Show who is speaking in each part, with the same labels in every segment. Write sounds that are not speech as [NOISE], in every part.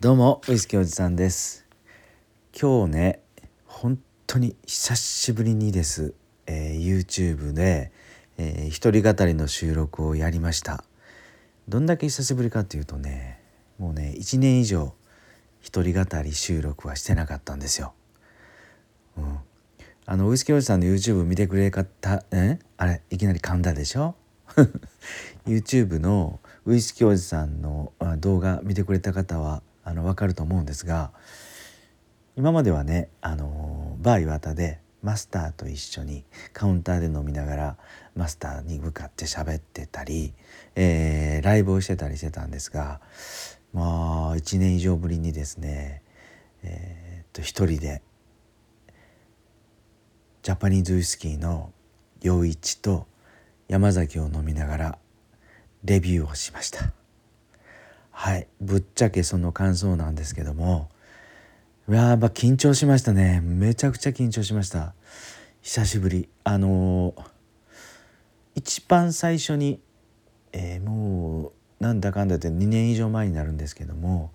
Speaker 1: どうもウイスキーおじさんです。今日ね本当に久しぶりにです、えー、YouTube で、えー、一人語りの収録をやりました。どんだけ久しぶりかっていうとねもうね1年以上一人語り収録はしてなかったんですよ、うん、あのウイスキーおじさんの YouTube 見てくれ方え？あれいきなり噛んだでしょ？[LAUGHS] YouTube のウイスキーおじさんの動画見てくれた方はあの分かると思うんですが今まではねあのバー岩田でマスターと一緒にカウンターで飲みながらマスターに向かって喋ってたり、えー、ライブをしてたりしてたんですがまあ1年以上ぶりにですねえー、っと一人でジャパニーズウイスキーの陽一と山崎を飲みながらレビューをしました。はい。ぶっちゃけその感想なんですけども。やば緊張しましたね。めちゃくちゃ緊張しました。久しぶり。あのー、一番最初に、えー、もうなんだかんだって2年以上前になるんですけども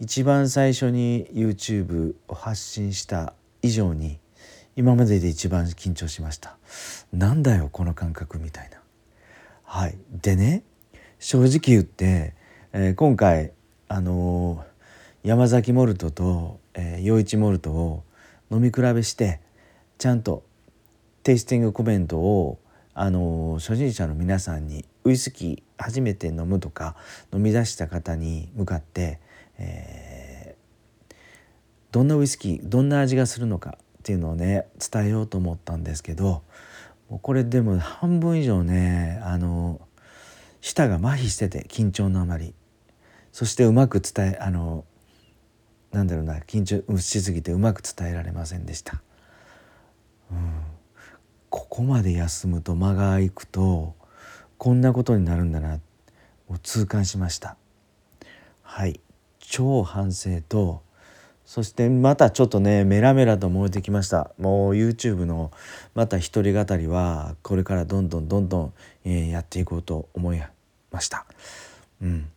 Speaker 1: 一番最初に YouTube を発信した以上に今までで一番緊張しました。なんだよこの感覚みたいな。はい。でね正直言って、えー、今回あのー、山崎モルトと、えー、一モルトを飲み比べしてちゃんとテイスティングコメントをあの初心者の皆さんにウイスキー初めて飲むとか飲み出した方に向かって、えー、どんなウイスキーどんな味がするのかっていうのをね伝えようと思ったんですけどこれでも半分以上ねあの舌が麻痺してて緊張のあまり。そしてうまく伝えあのなんだろうな緊張しすぎてうまく伝えられませんでした。うん、ここまで休むと間が空くとこんなことになるんだなを痛感しました。はい超反省とそしてまたちょっとねメラメラと燃えてきましたもう YouTube のまた一人語りはこれからどんどんどんどん、えー、やっていこうと思いました。うん、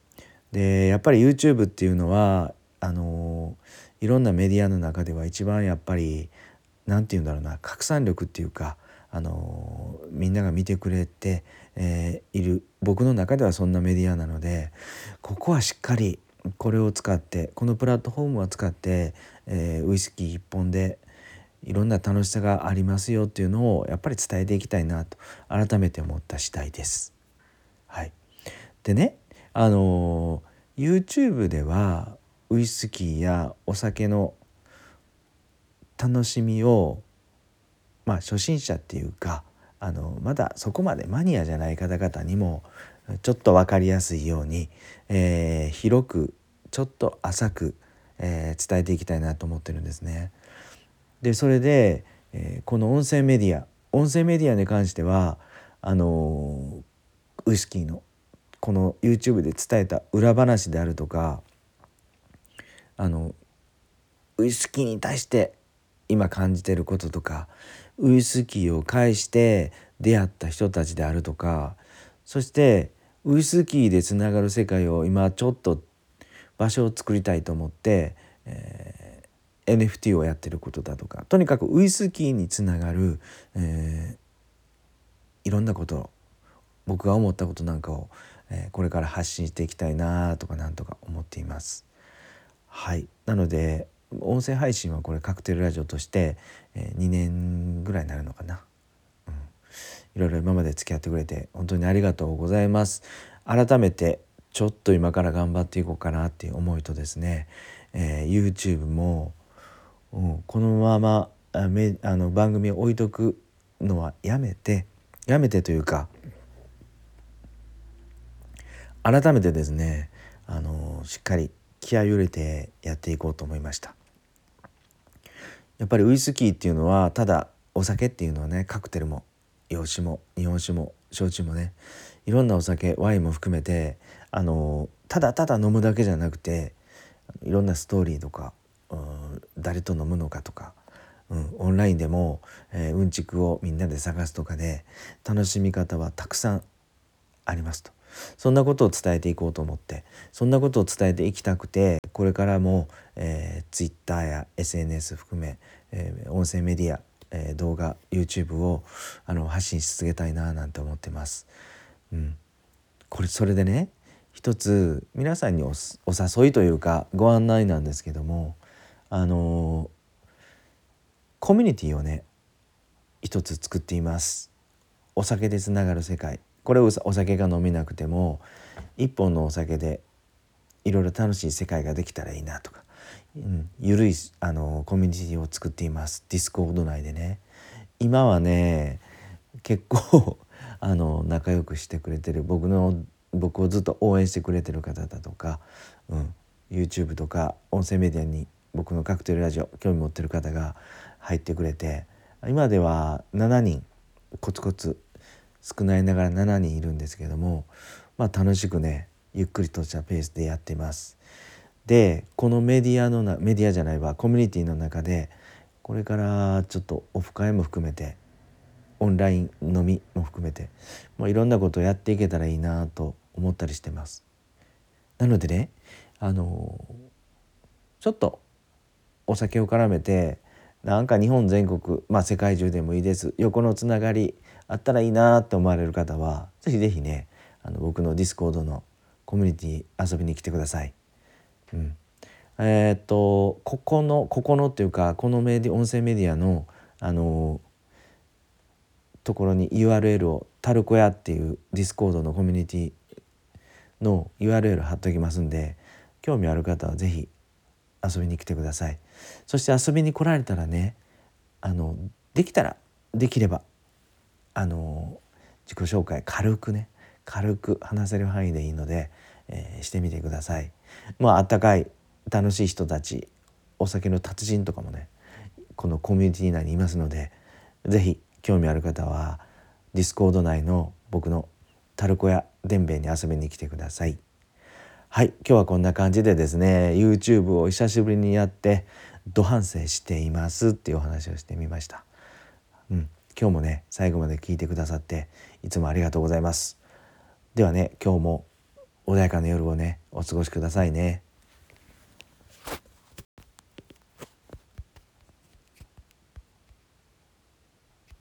Speaker 1: でやっぱり YouTube っていうのはあの、いろんなメディアの中では一番やっぱり何て言うんだろうな拡散力っていうかあの、みんなが見てくれて、えー、いる僕の中ではそんなメディアなのでここはしっかりこれを使ってこのプラットフォームを使って、えー、ウイスキー一本でいろんな楽しさがありますよっていうのをやっぱり伝えていきたいなと改めて思った次第です。はい、でねあの YouTube ではウイスキーやお酒の楽しみをまあ初心者っていうかあのまだそこまでマニアじゃない方々にもちょっと分かりやすいように、えー、広くちょっと浅く、えー、伝えていきたいなと思ってるんですね。でそれで、えー、この音声メディア音声メディアに関してはあのウイスキーのこの YouTube で伝えた裏話であるとかあのウイスキーに対して今感じてることとかウイスキーを介して出会った人たちであるとかそしてウイスキーでつながる世界を今ちょっと場所を作りたいと思って、えー、NFT をやってることだとかとにかくウイスキーにつながる、えー、いろんなこと僕が思ったことなんかを、え、これから発信していきたいなとかなんとか思っています。はいなので音声配信はこれカクテルラジオとして、え、2年ぐらいになるのかな。いろいろ今まで付き合ってくれて本当にありがとうございます改めてちょっと今から頑張っていこうかなっていう思いとですね、えー、YouTube も、うん、このままあめあの番組を置いとくのはやめてやめてというか改めてですねあのしっかり気合を入れてやっていこうと思いましたやっぱりウイスキーっていうのはただお酒っていうのはねカクテルも洋酒も日本酒も焼酎もねいろんなお酒ワインも含めてあのただただ飲むだけじゃなくていろんなストーリーとか、うん、誰と飲むのかとか、うん、オンラインでも、えー、うんちくをみんなで探すとかで楽しみ方はたくさんありますと。そんなことを伝えていこうと思ってそんなことを伝えていきたくてこれからも、えー、Twitter や SNS 含め、えー、音声メディア、えー、動画 YouTube をあの発信し続けたいななんて思ってます。うん、これそれでね一つ皆さんにお誘いというかご案内なんですけどもあのコミュニティをね一つ作っています。お酒でつながる世界。これをお酒が飲めなくても一本のお酒でいろいろ楽しい世界ができたらいいなとか、うん、ゆるいあのコミュニティを作っています。 Discord 内でね。今はね結構 [LAUGHS] あの仲良くしてくれてる。僕の僕をずっと応援してくれてる方だとか、うん、YouTube とか音声メディアに僕のカクテルラジオ興味持ってる方が入ってくれて今では7人コツコツ少ないながら7人いるんですけども、まあ、楽しくねゆっくりとしたペースでやってます。でこのメディアのなメディアじゃないわコミュニティの中でこれからちょっとオフ会も含めてオンライン飲みも含めてもういろんなことをやっていけたらいいなと思ったりしてます。なのでねあのちょっとお酒を絡めてなんか日本全国まあ世界中でもいいです横のつながりあったらいいなって思われる方は是非是非ねあの僕の Discord のコミュニティ遊びに来てください。うん、えー、っとここのここのっていうかこのメディ音声メディアのあのところに URL をタルコヤっていう Discord のコミュニティの URL 貼っときますんで興味ある方は是非遊びに来てくださいそして遊びに来られたらねあのできたらできればあの自己紹介軽くね軽く話せる範囲でいいので、えー、してみてください。まああったかい楽しい人たちお酒の達人とかもねこのコミュニティ内にいますので是非興味ある方は Discord 内の僕のタルコやでんべいに遊びに来てください。はい今日はこんな感じでですね YouTube を久しぶりにやってド反省していますっていうお話をしてみました。うん、今日もね最後まで聞いてくださっていつもありがとうございます。ではね今日も穏やかな夜をねお過ごしくださいね。